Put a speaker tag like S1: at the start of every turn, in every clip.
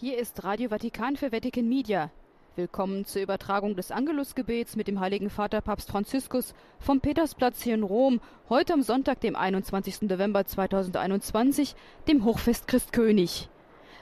S1: Hier ist Radio Vatikan für Vatican Media. Willkommen zur Übertragung des Angelusgebets mit dem Heiligen Vater Papst Franziskus vom Petersplatz hier in Rom, heute am Sonntag, dem 21. November 2021, dem Hochfest Christkönig.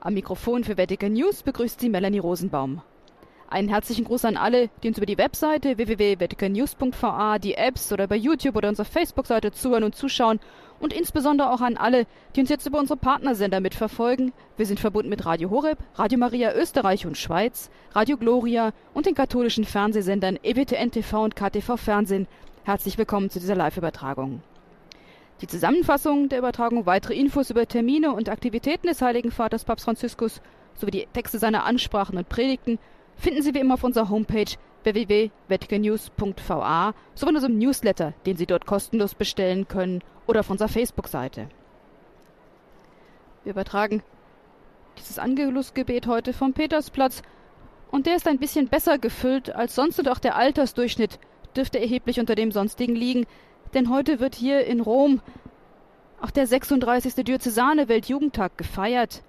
S1: Am Mikrofon für Vatican News begrüßt sie Melanie Rosenbaum. Einen herzlichen Gruß an alle, die uns über die Webseite www.vaticannews.va, die Apps oder bei YouTube oder unserer Facebook-Seite zuhören und zuschauen und insbesondere auch an alle, die uns jetzt über unsere Partnersender mitverfolgen. Wir sind verbunden mit Radio Horeb, Radio Maria Österreich und Schweiz, Radio Gloria und den katholischen Fernsehsendern EWTN TV und KTV Fernsehen. Herzlich willkommen zu dieser Live-Übertragung. Die Zusammenfassung der Übertragung, weitere Infos über Termine und Aktivitäten des Heiligen Vaters Papst Franziskus sowie die Texte seiner Ansprachen und Predigten finden Sie wie immer auf unserer Homepage www.vaticannews.va sowie in unserem Newsletter, den Sie dort kostenlos bestellen können oder auf unserer Facebook-Seite. Wir übertragen dieses Angelusgebet heute vom Petersplatz und der ist ein bisschen besser gefüllt als sonst und auch der Altersdurchschnitt dürfte erheblich unter dem sonstigen liegen, denn heute wird hier in Rom auch der 36. Diözesane Weltjugendtag gefeiert.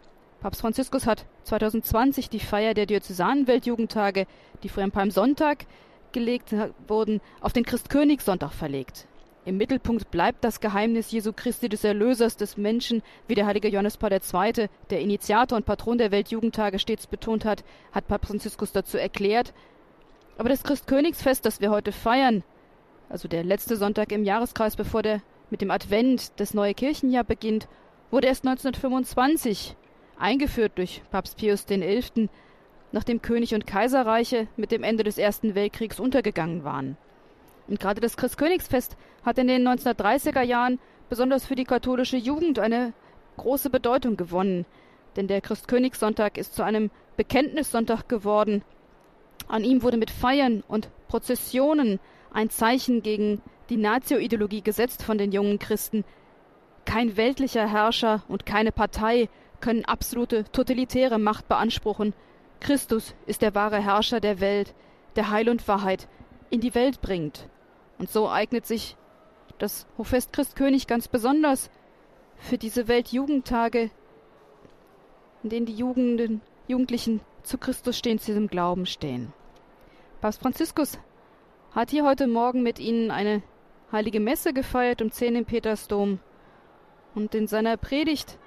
S1: Papst Franziskus hat 2020 die Feier der Diözesanen Weltjugendtage, die früher am Palmsonntag gelegt wurden, auf den Christkönigssonntag verlegt. Im Mittelpunkt bleibt das Geheimnis Jesu Christi des Erlösers des Menschen, wie der heilige Johannes Paul II., der Initiator und Patron der Weltjugendtage, stets betont hat, hat Papst Franziskus dazu erklärt. Aber das Christkönigsfest, das wir heute feiern, also der letzte Sonntag im Jahreskreis, bevor der mit dem Advent das neue Kirchenjahr beginnt, wurde erst 1925 eingeführt durch Papst Pius XI., nachdem König und Kaiserreiche mit dem Ende des Ersten Weltkriegs untergegangen waren. Und gerade das Christkönigsfest hat in den 1930er Jahren besonders für die katholische Jugend eine große Bedeutung gewonnen, denn der Christkönigssonntag ist zu einem Bekenntnissonntag geworden. An ihm wurde mit Feiern und Prozessionen ein Zeichen gegen die Nazio-Ideologie gesetzt von den jungen Christen. Kein weltlicher Herrscher und keine Partei können absolute totalitäre Macht beanspruchen. Christus ist der wahre Herrscher der Welt, der Heil und Wahrheit in die Welt bringt. Und so eignet sich das Hochfest Christkönig ganz besonders für diese Weltjugendtage, in denen die Jugenden, Jugendlichen zu Christus stehen, zu diesem Glauben stehen. Papst Franziskus hat hier heute Morgen mit Ihnen eine heilige Messe gefeiert um 10 im Petersdom. Und in seiner Predigt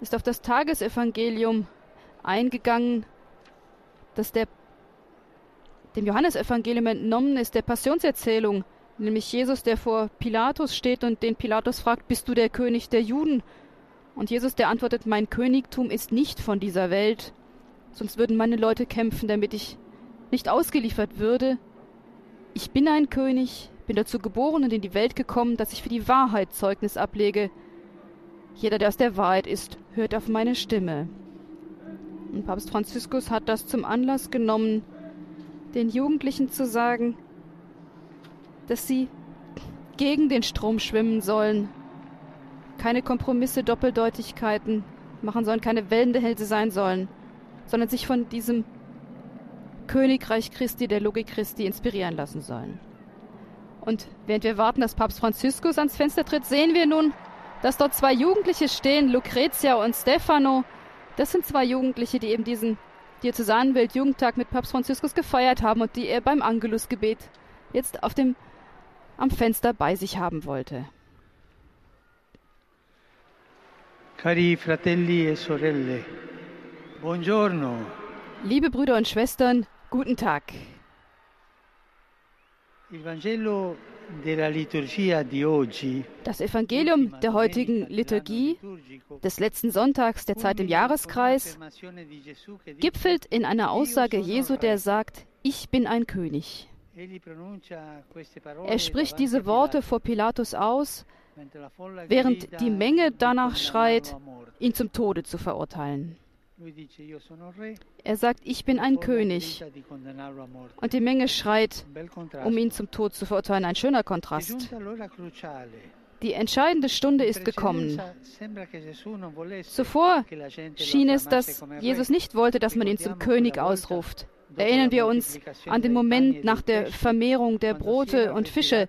S1: ist auf das Tagesevangelium eingegangen, das der, dem Johannesevangelium entnommen ist, der Passionserzählung, nämlich Jesus, der vor Pilatus steht und den Pilatus fragt, bist du der König der Juden? Und Jesus, der antwortet, mein Königtum ist nicht von dieser Welt, sonst würden meine Leute kämpfen, damit ich nicht ausgeliefert würde. Ich bin ein König, bin dazu geboren und in die Welt gekommen, dass ich für die Wahrheit Zeugnis ablege. Jeder, der aus der Wahrheit ist, hört auf meine Stimme. Und Papst Franziskus hat das zum Anlass genommen, den Jugendlichen zu sagen, dass sie gegen den Strom schwimmen sollen, keine Kompromisse, Doppeldeutigkeiten machen sollen, keine Wellendehälse sein sollen, sondern sich von diesem Königreich Christi, der Logik Christi inspirieren lassen sollen. Und während wir warten, dass Papst Franziskus ans Fenster tritt, sehen wir nun, dass dort zwei Jugendliche stehen, Lucrezia und Stefano. Das sind zwei Jugendliche, die eben diesen Diözesanenwelt-Jugendtag mit Papst Franziskus gefeiert haben und die er beim Angelusgebet jetzt auf dem, am Fenster bei sich haben wollte.
S2: Cari fratelli e sorelle, buongiorno.
S1: Liebe Brüder und Schwestern, guten Tag.
S2: Il Vangelo
S1: das Evangelium der heutigen Liturgie des letzten Sonntags der Zeit im Jahreskreis gipfelt in einer Aussage Jesu, der sagt, ich bin ein König. Er spricht diese Worte vor Pilatus aus, während die Menge danach schreit, ihn zum Tode zu verurteilen. Er sagt, ich bin ein König. Und die Menge schreit, um ihn zum Tod zu verurteilen. Ein schöner Kontrast. Die entscheidende Stunde ist gekommen. Zuvor schien es, dass Jesus nicht wollte, dass man ihn zum König ausruft. Erinnern wir uns an den Moment nach der Vermehrung der Brote und Fische,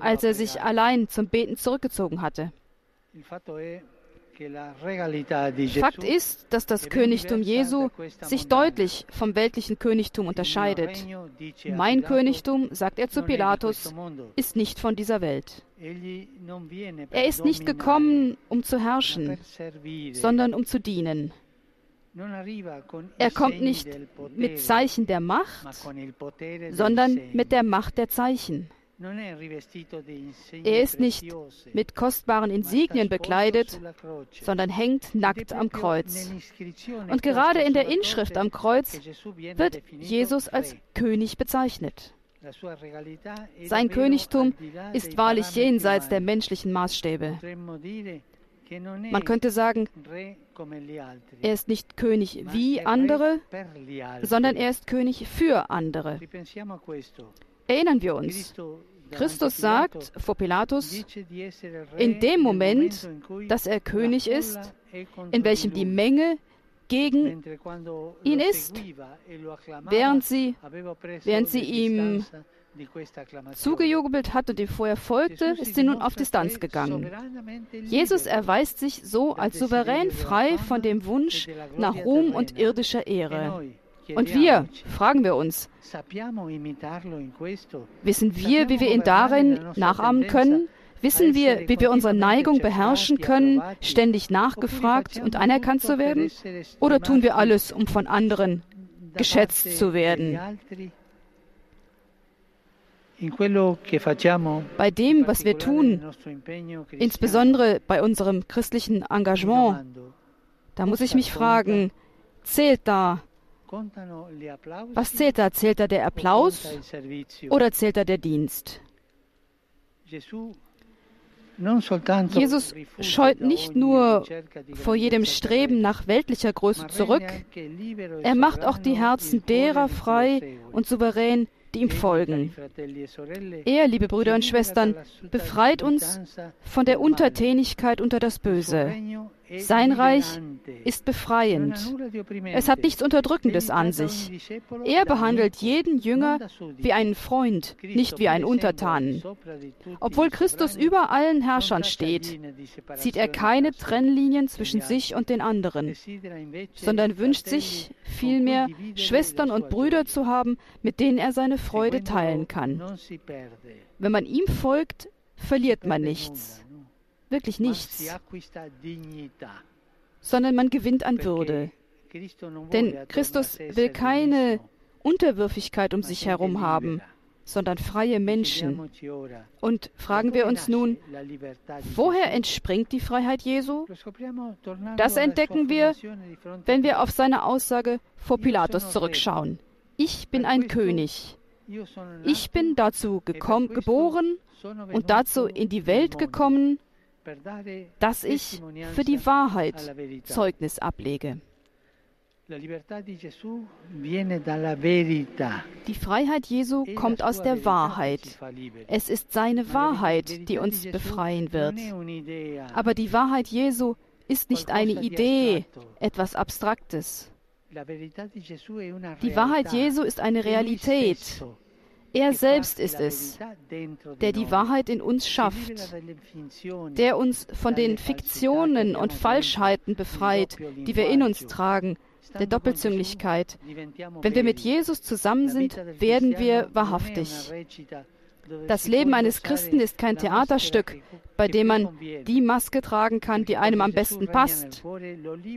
S1: als er sich allein zum Beten zurückgezogen hatte. Fakt ist, dass das Königtum Jesu sich deutlich vom weltlichen Königtum unterscheidet. Mein Königtum, sagt er zu Pilatus, ist nicht von dieser Welt. Er ist nicht gekommen, um zu herrschen, sondern um zu dienen. Er kommt nicht mit Zeichen der Macht, sondern mit der Macht der Zeichen. Er ist nicht mit kostbaren Insignien bekleidet, sondern hängt nackt am Kreuz. Und gerade in der Inschrift am Kreuz wird Jesus als König bezeichnet. Sein Königtum ist wahrlich jenseits der menschlichen Maßstäbe. Man könnte sagen, er ist nicht König wie andere, sondern er ist König für andere. Erinnern wir uns, Christus sagt vor Pilatus, in dem Moment, dass er König ist, in welchem die Menge gegen ihn ist, während sie, während sie ihm zugejubelt hat und ihm vorher folgte, ist sie nun auf Distanz gegangen. Jesus erweist sich so als souverän frei von dem Wunsch nach Ruhm und irdischer Ehre. Und wir, fragen wir uns, wissen wir, wie wir ihn darin nachahmen können? Wissen wir, wie wir unsere Neigung beherrschen können, ständig nachgefragt und anerkannt zu werden? Oder tun wir alles, um von anderen geschätzt zu werden? Bei dem, was wir tun, insbesondere bei unserem christlichen Engagement, da muss ich mich fragen, zählt da was zählt da? Zählt da der Applaus oder zählt da der Dienst? Jesus scheut nicht nur vor jedem Streben nach weltlicher Größe zurück, er macht auch die Herzen derer frei und souverän, die ihm folgen. Er, liebe Brüder und Schwestern, befreit uns von der Untertänigkeit unter das Böse. Sein Reich ist befreiend. Es hat nichts Unterdrückendes an sich. Er behandelt jeden Jünger wie einen Freund, nicht wie einen Untertanen. Obwohl Christus über allen Herrschern steht, zieht er keine Trennlinien zwischen sich und den anderen, sondern wünscht sich vielmehr, Schwestern und Brüder zu haben, mit denen er seine Freude teilen kann. Wenn man ihm folgt, verliert man nichts wirklich nichts, sondern man gewinnt an Würde. Denn Christus will keine Unterwürfigkeit um sich herum haben, sondern freie Menschen. Und fragen wir uns nun, woher entspringt die Freiheit Jesu? Das entdecken wir, wenn wir auf seine Aussage vor Pilatus zurückschauen. Ich bin ein König. Ich bin dazu gekommen, geboren und dazu in die Welt gekommen, dass ich für die Wahrheit Zeugnis ablege. Die Freiheit Jesu kommt aus der Wahrheit. Es ist seine Wahrheit, die uns befreien wird. Aber die Wahrheit Jesu ist nicht eine Idee, etwas Abstraktes. Die Wahrheit Jesu ist eine Realität. Er selbst ist es, der die Wahrheit in uns schafft, der uns von den Fiktionen und Falschheiten befreit, die wir in uns tragen, der Doppelzüngigkeit. Wenn wir mit Jesus zusammen sind, werden wir wahrhaftig. Das Leben eines Christen ist kein Theaterstück, bei dem man die Maske tragen kann, die einem am besten passt.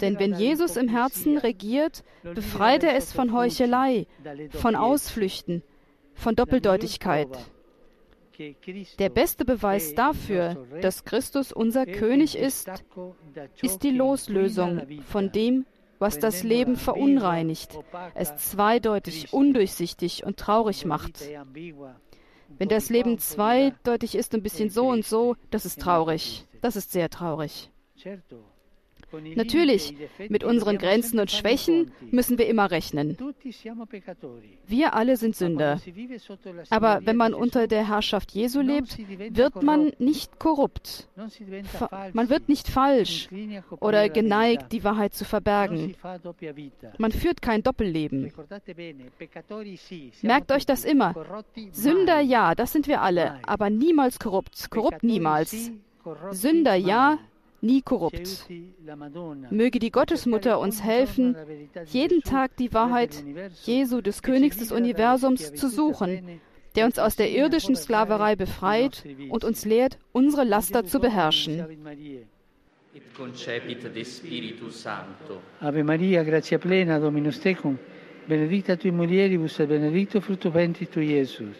S1: Denn wenn Jesus im Herzen regiert, befreit er es von Heuchelei, von Ausflüchten, von Doppeldeutigkeit. Der beste Beweis dafür, dass Christus unser König ist, ist die Loslösung von dem, was das Leben verunreinigt, es zweideutig, undurchsichtig und traurig macht. Wenn das Leben zweideutig ist, ein bisschen so und so, das ist traurig. Das ist sehr traurig. Natürlich, mit unseren Grenzen und Schwächen müssen wir immer rechnen. Wir alle sind Sünder. Aber wenn man unter der Herrschaft Jesu lebt, wird man nicht korrupt. Man wird nicht falsch oder geneigt, die Wahrheit zu verbergen. Man führt kein Doppelleben. Merkt euch das immer. Sünder ja, das sind wir alle, aber niemals korrupt. Korrupt niemals. Sünder ja, nie korrupt. Möge die Gottesmutter uns helfen, jeden Tag die Wahrheit Jesu, des Königs des Universums, zu suchen, der uns aus der irdischen Sklaverei befreit und uns lehrt, unsere Laster zu beherrschen.
S3: et concepit de Spiritus Sancto.
S2: Ave Maria, grazia plena, Dominus tecum, benedicta tui mulieribus et benedictus fructus ventris tui, Iesus.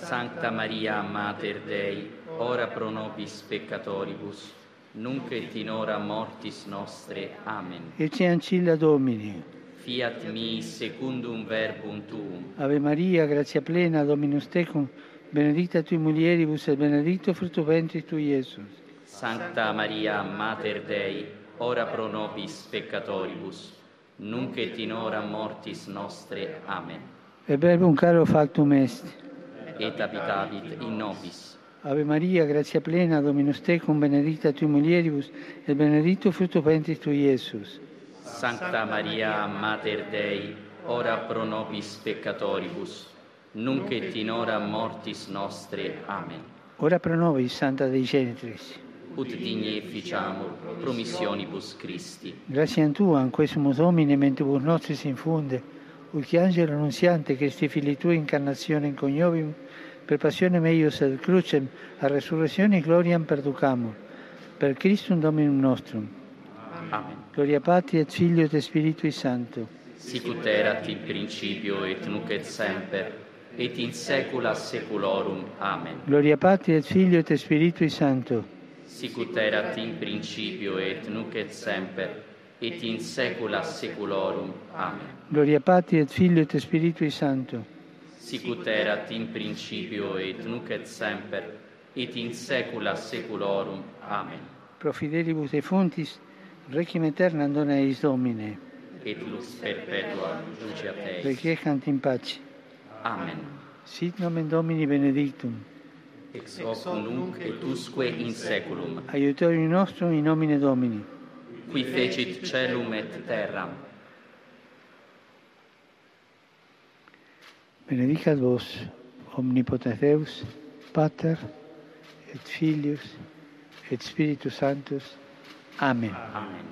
S3: Sancta Maria, Mater Dei, ora pro nobis peccatoribus, nunc et in hora mortis nostre. Amen.
S2: Ecce ancilla Domini.
S3: Fiat mi secundum verbum tuum.
S2: Ave Maria, grazia plena, Dominus tecum, benedicta tui mulieribus et benedictus fructus ventris tui, Iesus.
S3: Sancta Maria, Mater Dei, ora pro nobis peccatoribus, nunc et in hora mortis nostre. Amen.
S2: E verbum caro factum est.
S3: Et habitavit in nobis.
S2: Ave Maria, grazia plena, Dominus tecum, benedicta tui mulieribus et benedictus fructus ventris tui, Iesus.
S3: Sancta Maria, Mater Dei, ora pro nobis peccatoribus, nunc et in hora mortis nostre. Amen.
S2: Ora pro nobis, Santa Dei Genitris.
S3: Ut digni efficiamur promissionibus Christi.
S2: Gratiam Tua, in quesum Domine, mentibus nostris infunde, ut angelo annunziante Christi Fili Tui incarnazione in coniovim, per passione meius et crucem, a resurrezione gloriam perducamur. Per Christum Dominum nostrum.
S3: Amen.
S2: Gloria Patri et Filio et Spiritui Sancto.
S3: Sicut erat in principio et nunc et semper, et in saecula saeculorum. Amen.
S2: Gloria Patri et Filio et Spiritui Sancto.
S3: Sicut erat in principio et nunc et semper, et in saecula saeculorum. Amen.
S2: Gloria Patri et Filio et Spiritui Sancto.
S3: sicut erat in principio et nunc et semper et in saecula saeculorum. Amen.
S2: Pro fidelibus defuntis, requiem aeternam dona eis domine.
S3: Et lux perpetua luceat eis.
S2: Requiescant in pace.
S3: Amen.
S2: Sit nomen domini benedictum.
S3: Ex hoc nunc et usque in saeculum.
S2: Aiutorium nostrum in nomine domini.
S3: Qui fecit celum et terram.
S2: Benedicat vos, omnipotens Deus, Pater, et Filius, et Spiritus Sanctus. Amen.
S3: Amen.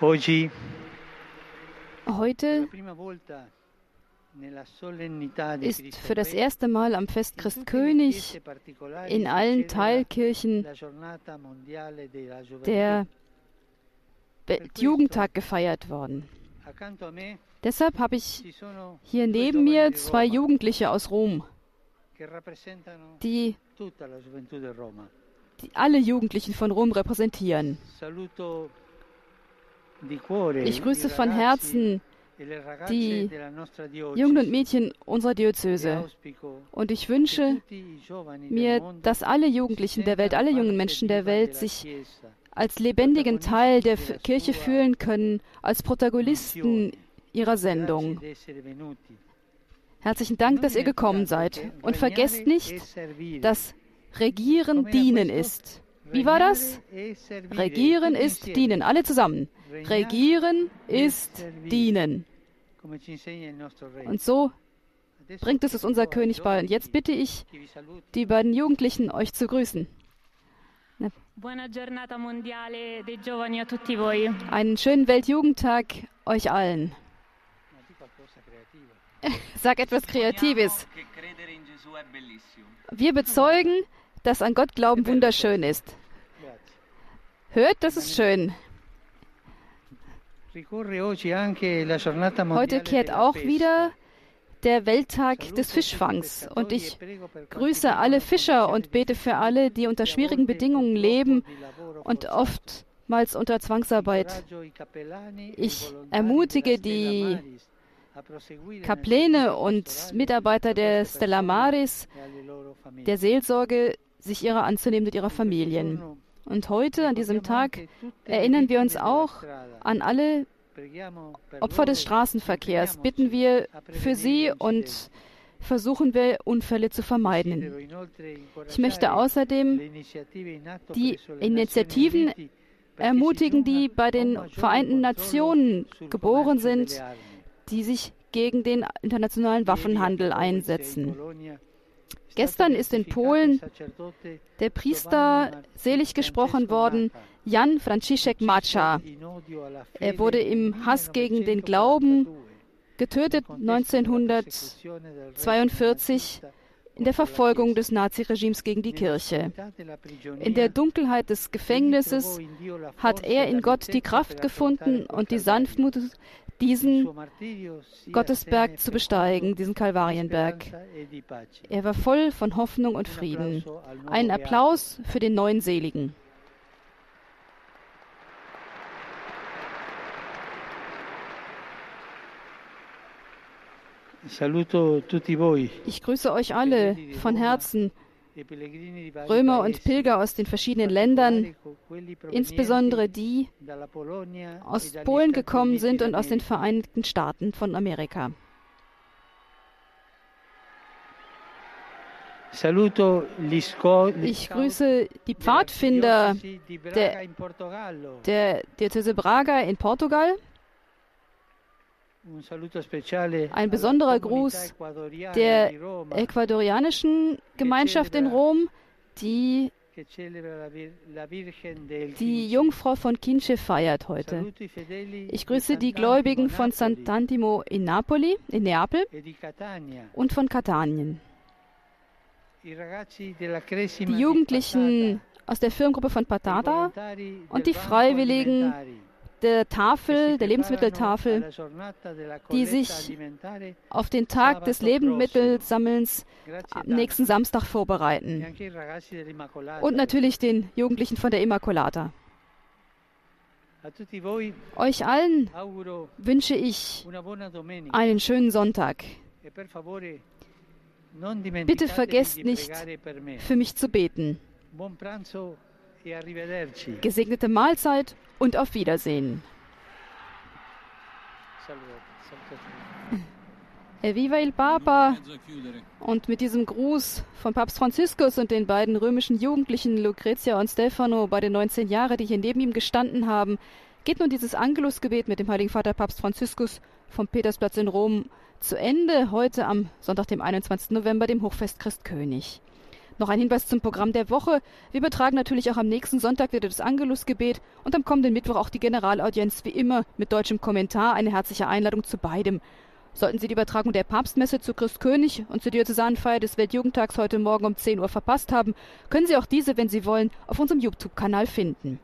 S2: Oggi,
S1: Heute ist für das erste Mal am Fest
S2: in
S1: Christ
S2: tutte le
S1: König
S2: chiese particolari
S1: in allen Teilkirchen der Weltjugendtag gefeiert worden. Deshalb habe ich hier neben mir zwei Jugendliche aus Rom, die, die alle Jugendlichen von Rom repräsentieren. Ich grüße von Herzen
S2: e ragazze
S1: die
S2: nostra diocesi.
S1: Jungen und Mädchen unserer
S2: E
S1: Diözese. Und ich
S2: che
S1: wünsche mir, dass alle Jugendlichen der Welt, alle jungen Menschen der Welt sich als lebendigen Teil der Kirche fühlen können, als Protagonisten ihrer Sendung. Herzlichen Dank, dass ihr gekommen seid. Und vergesst nicht, dass Regieren dienen ist. Wie war das? Regieren ist dienen. Alle zusammen. Regieren ist dienen. Und so bringt es uns unser König bei. Und jetzt bitte ich die beiden Jugendlichen, euch zu grüßen. Einen schönen Weltjugendtag euch allen. Sag etwas Kreatives. Wir bezeugen, dass an Gott glauben wunderschön ist. Hört, das ist schön. Heute kehrt auch wieder der Welttag des Fischfangs. und ich grüße alle Fischer und bete für alle, die unter schwierigen Bedingungen leben und oftmals unter Zwangsarbeit. Ich ermutige die Kapläne und Mitarbeiter der Stella Maris, der Seelsorge, sich ihrer anzunehmen mit ihrer Familien. Und heute, an diesem Tag, erinnern wir uns auch an alle Opfer des Straßenverkehrs. Bitten wir für sie und versuchen wir, Unfälle zu vermeiden. Ich möchte außerdem die Initiativen ermutigen, die bei den Vereinten Nationen geboren sind, die sich gegen den internationalen Waffenhandel einsetzen. Gestern ist in Polen der Priester selig gesprochen worden, Jan Franciszek Macza. Er wurde im Hass gegen den Glauben getötet 1942 in der Verfolgung des Naziregimes gegen die Kirche. In der Dunkelheit des Gefängnisses hat er in Gott die Kraft gefunden und die Sanftmut, diesen Gottesberg zu besteigen, diesen Kalvarienberg. Er war voll von Hoffnung und Frieden. Einen Applaus für den neuen Seligen. Ich grüße euch alle von Herzen, Römer und Pilger aus den verschiedenen Ländern, insbesondere die aus Polen gekommen sind und aus den Vereinigten Staaten von Amerika. Ich grüße die Pfadfinder der, der Diözese Braga in Portugal. Ein besonderer Gruß der ecuadorianischen Gemeinschaft in Rom, die die Jungfrau von Kinche feiert heute. Ich grüße die Gläubigen von Sant'Antimo in Napoli, in Neapel und von Katanien. Die Jugendlichen aus der Firmengruppe von Patata und die Freiwilligen der Tafel, der Lebensmitteltafel, die sich auf den Tag des Lebensmittelsammelns am nächsten Samstag vorbereiten. Und natürlich den Jugendlichen von der Immaculata. Euch allen wünsche ich einen schönen Sonntag. Bitte vergesst nicht, für mich zu beten. Gesegnete Mahlzeit und auf Wiedersehen. Viva il Papa! Und mit diesem Gruß von Papst Franziskus und den beiden römischen Jugendlichen Lucrezia und Stefano bei den 19 Jahren, die hier neben ihm gestanden haben, geht nun dieses Angelusgebet mit dem Heiligen Vater Papst Franziskus vom Petersplatz in Rom zu Ende, heute am Sonntag, dem 21. November, dem Hochfest Christkönig. Noch ein Hinweis zum Programm der Woche. Wir übertragen natürlich auch am nächsten Sonntag wieder das Angelusgebet und am kommenden Mittwoch auch die Generalaudienz wie immer mit deutschem Kommentar. Eine herzliche Einladung zu beidem. Sollten Sie die Übertragung der Papstmesse zu Christkönig und zur Diözesanfeier des Weltjugendtags heute Morgen um 10 Uhr verpasst haben, können Sie auch diese, wenn Sie wollen, auf unserem YouTube-Kanal finden.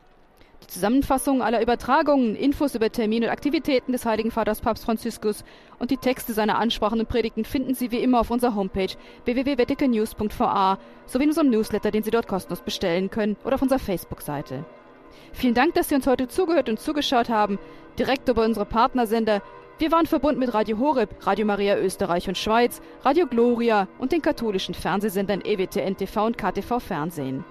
S1: Die Zusammenfassung aller Übertragungen, Infos über Termine und Aktivitäten des Heiligen Vaters Papst Franziskus und die Texte seiner Ansprachen und Predigten finden Sie wie immer auf unserer Homepage www.vaticannews.va sowie in unserem Newsletter, den Sie dort kostenlos bestellen können oder auf unserer Facebook-Seite. Vielen Dank, dass Sie uns heute zugehört und zugeschaut haben, direkt über unsere Partnersender. Wir waren verbunden mit Radio Horeb, Radio Maria Österreich und Schweiz, Radio Gloria und den katholischen Fernsehsendern EWTN TV und KTV Fernsehen.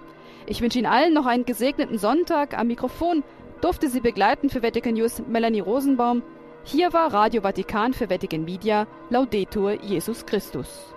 S1: Ich wünsche Ihnen allen noch einen gesegneten Sonntag. Am Mikrofon durfte Sie begleiten für Vatican News Melanie Rosenbaum. Hier war Radio Vatikan für Vatican Media Laudetur Jesus Christus.